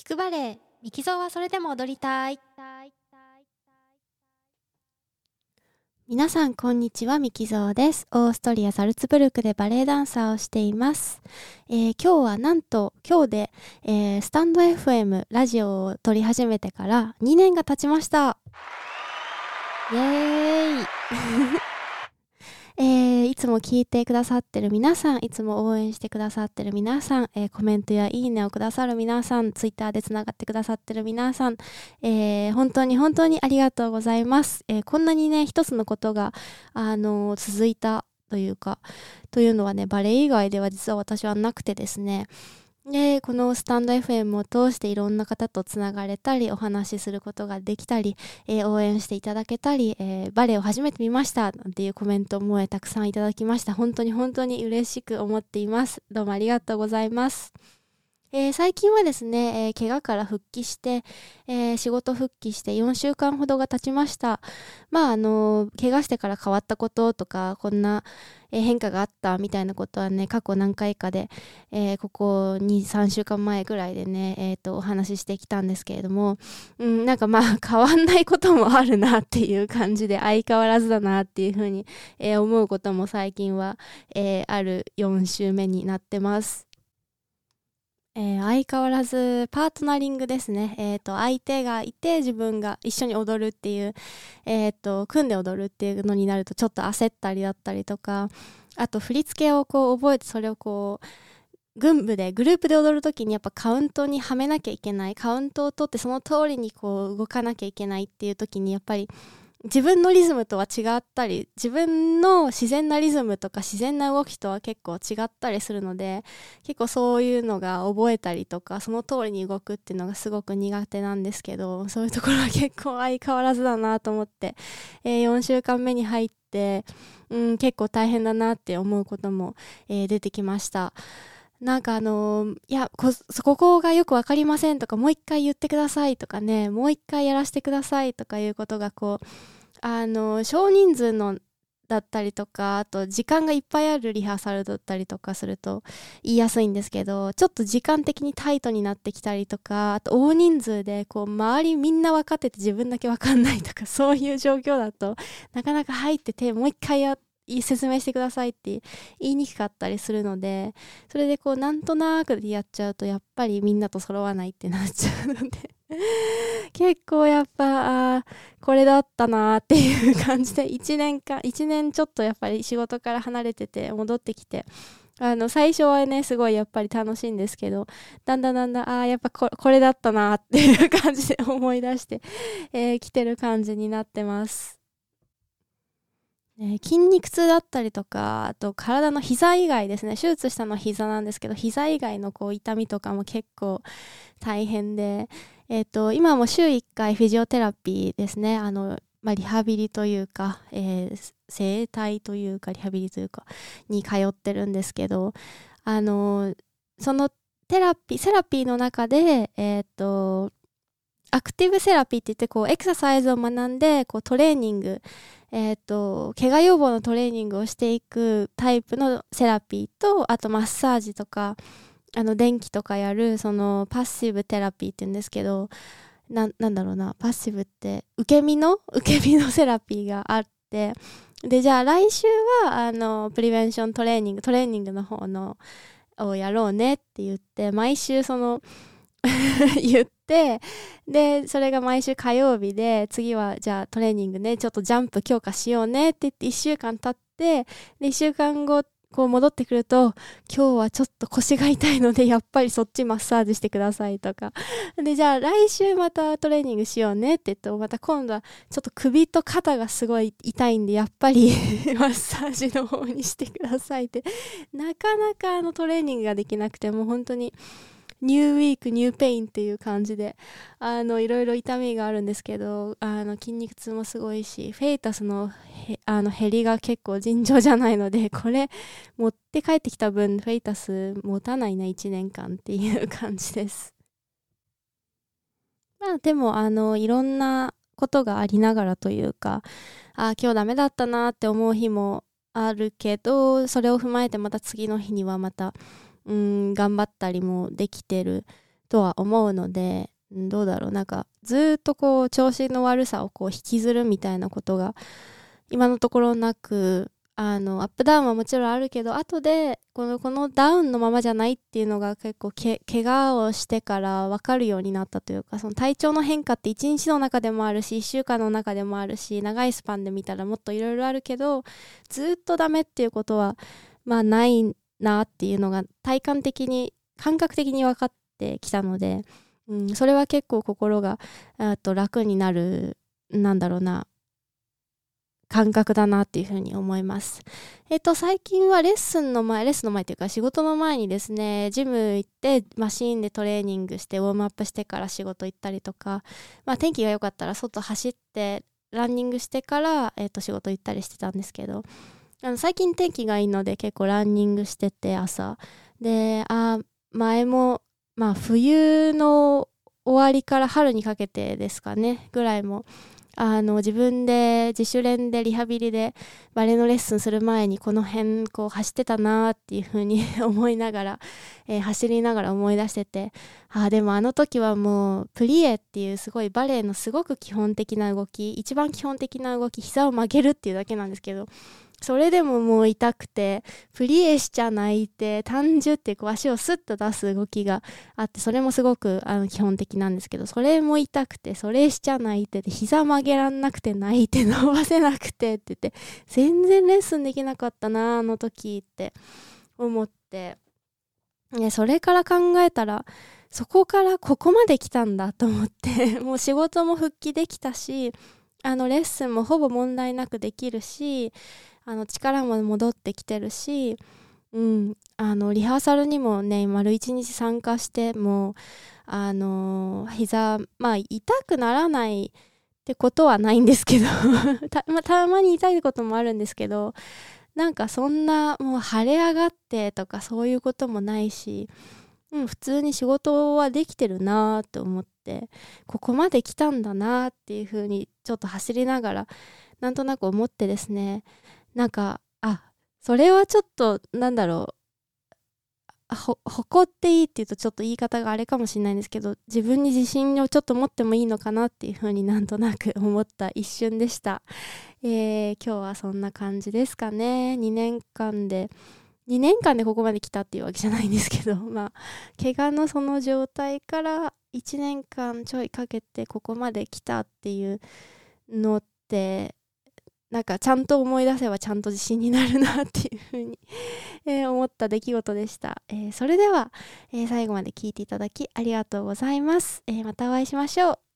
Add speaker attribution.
Speaker 1: 聞くバレエミキゾーはそれでも踊りたい。皆さんこんにちはミキゾーです。オーストリアザルツブルクでバレエダンサーをしています、えー、今日はなんと今日で、えー、スタンド FM ラジオを撮り始めてから2年が経ちました。イエーイ えー、いつも聞いてくださってる皆さん、いつも応援してくださってる皆さん、えー、コメントやいいねをくださる皆さん、ツイッターでつながってくださってる皆さん、えー、本当に本当にありがとうございます。えこんなにね、一つのことが、あの続いたというか、というのはね、バレエ以外では実は私はなくてですね、でこのスタンド FM を通していろんな方とつながれたりお話しすることができたり、えー、応援していただけたり、えー、バレエを初めて見ましたなんていうコメントも、たくさんいただきました。本当に本当に嬉しく思っています。どうもありがとうございます。えー、最近はですね、えー、怪我から復帰して、えー、仕事復帰して4週間ほどが経ちました。まあ、あの怪我してから変わったこととか、こんな、え変化があったみたいなことはね、過去何回かで、えここ2、3週間前ぐらいでね、えっ、と、お話ししてきたんですけれども、うん、なんかまあ、変わんないこともあるなっていう感じで、相変わらずだなっていうふうに、え思うことも最近は、えある4週目になってます。えー、相変わらずパートナリングですね。え、ー、と、相手がいて自分が一緒に踊るっていう、え、ー、と、組んで踊るっていうのになるとちょっと焦ったりだったりとか、あと振り付けをこう覚えてそれをこう、軍部でグループで踊る時にやっぱカウントにはめなきゃいけないカウントを取ってその通りにこう動かなきゃいけないっていう時にやっぱり自分のリズムとは違ったり自分の自然なリズムとか自然な動きとは結構違ったりするので結構そういうのが覚えたりとかその通りに動くっていうのがすごく苦手なんですけどそういうところは結構相変わらずだなと思って、えー、4週間目に入って、うん、結構大変だなって思うことも、えー、出てきました。なんかあのー、いやこ、ここがよくわかりませんとか、もう一回言ってくださいとかね、もう一回やらせてくださいとかいうことがこう、あのー、少人数のだったりとか、あと時間がいっぱいあるリハーサルだったりとかすると言いやすいんですけど、ちょっと時間的にタイトになってきたりとか、あと大人数でこう周りみんな分かってて自分だけ分かんないとか、そういう状況だとなかなか入っててもう一回やって、説明してくださいって言いにくかったりするのでそれでこうなんとなくでやっちゃうとやっぱりみんなと揃わないってなっちゃうので 結構やっぱあこれだったなっていう感じで1年間1年ちょっとやっぱり仕事から離れてて戻ってきてあの最初はねすごいやっぱり楽しいんですけどだんだんだんだんああやっぱこれだったなっていう感じで思い出して、えー、来てる感じになってます。え、筋肉痛だったりとかあと体の膝以外ですね。手術したのは膝なんですけど膝以外のこう痛みとかも結構大変で、えーと、今も週1回 physiotherapy ですね。あの、まあ、リハビリというか、えー、整体というかリハビリというかに通ってるんですけどあのそのテラピーセラピーの中でえっ、ー、と active therapy って言ってこうエクササイズを学んでこうトレーニングえっ、ー、と、怪我予防のトレーニングをしていくタイプのセラピーと、あとマッサージとか、あの、電気とかやる、その、パッシブテラピーって言うんですけど、な、なんだろうな、パッシブって、受け身の、受け身のセラピーがあって、で、じゃあ来週は、あの、プリベンショントレーニング、トレーニングの方の、をやろうねって言って、毎週その、言ってでそれが毎週火曜日で次はじゃあトレーニングねちょっとジャンプ強化しようねって言って1週間経ってで1週間後こう戻ってくると今日はちょっと腰が痛いのでやっぱりそっちマッサージしてくださいとか。でじゃあ来週またトレーニングしようねって言ってまた今度はちょっと首と肩がすごい痛いんでやっぱり マッサージの方にしてくださいって。なかなかあのトレーニングができなくてもう本当に new week new pain っていう感じであのいろいろ痛みがあるんですけどあの筋肉痛もすごいしフェイタスのあの減りが結構尋常じゃないので これ持って帰ってきた分フェイタス持たないな1年間っていう感じです。まあでもあのいろんなことがありながらというかあ今日ダメだったなって思う日もあるけどそれを踏まえてまた次の日にはまたうん頑張ったりもできてるとは思うのでどうだろう。なんかずっとこう調子の悪さをこう引きずるみたいなことが今のところなくあのアップダウンはもちろんあるけど後でこのこのダウンのままじゃないっていうのが結構け怪我をしてから分かるようになったというかその体調の変化って1日の中でもあるし1週間の中でもあるし長いスパンで見たらもっといろいろあるけどずっとダメっていうことはまあないなっていうのが体感的に感覚的に分かってきたので。うん、それは結構心がと楽になるなんだろうな感覚だなっていうふうに思います。えっと、最近はレッスンの前、レッスンの前っていうか仕事の前にですね、ジム行ってマシーンでトレーニングしてウォームアップしてから仕事行ったりとか、まあ天気が良かったら外走ってランニングしてから、えっと、仕事行ったりしてたんですけど、あの最近天気がいいので結構ランニングしてて朝。で、あ、前もまあ冬の終わりから春にかけてですかねぐらいもあの自分で自主練でリハビリでバレエのレッスンする前にこの辺こう走ってたなっていう風に 思いながら、えー、走りながら思い出しててあでもあの時はもうプリエっていうすごいバレエのすごく基本的な動き一番基本的な動き膝を曲げるっていうだけなんですけどそれでももう痛くて、プリエしちゃ泣いて、単純ってこう足をスッと出す動きがあって、それもすごくあの基本的なんですけど、それも痛くて、それしちゃ泣いてて、膝曲げらんなくて泣いて伸ばせなくてって言って、全然レッスンできなかったな、あの時って思って、それから考えたら、そこからここまで来たんだと思って、もう仕事も復帰できたし、あのレッスンもほぼ問題なくできるし、あの力も戻ってきてるし、うん、あのリハーサルにもね丸一日参加してもあの膝まあ痛くならないってことはないんですけど た,、またまに痛いこともあるんですけどなんかそんなもう腫れ上がってとかそういうこともないし、うん、普通に仕事はできてるなと思ってここまで来たんだなっていうふうにちょっと走りながらなんとなく思ってですねなんかあそれはちょっとなんだろう。誇っていいっていうとちょっと言い方があれかもしれないんですけど自分に自信をちょっと持ってもいいのかなっていうふうになんとなく思った一瞬でした、えー、今日はそんな感じですかね。2年間で2年間でここまで来たっていうわけじゃないんですけど まあ怪我のその状態から1年間ちょいかけてここまで来たっていうのってなんかちゃんと思い出せばちゃんと自信になるなっていうふうに え思った出来事でした。えー、それでは、えー、最後まで聞いていただきありがとうございます。えー、またお会いしましょう。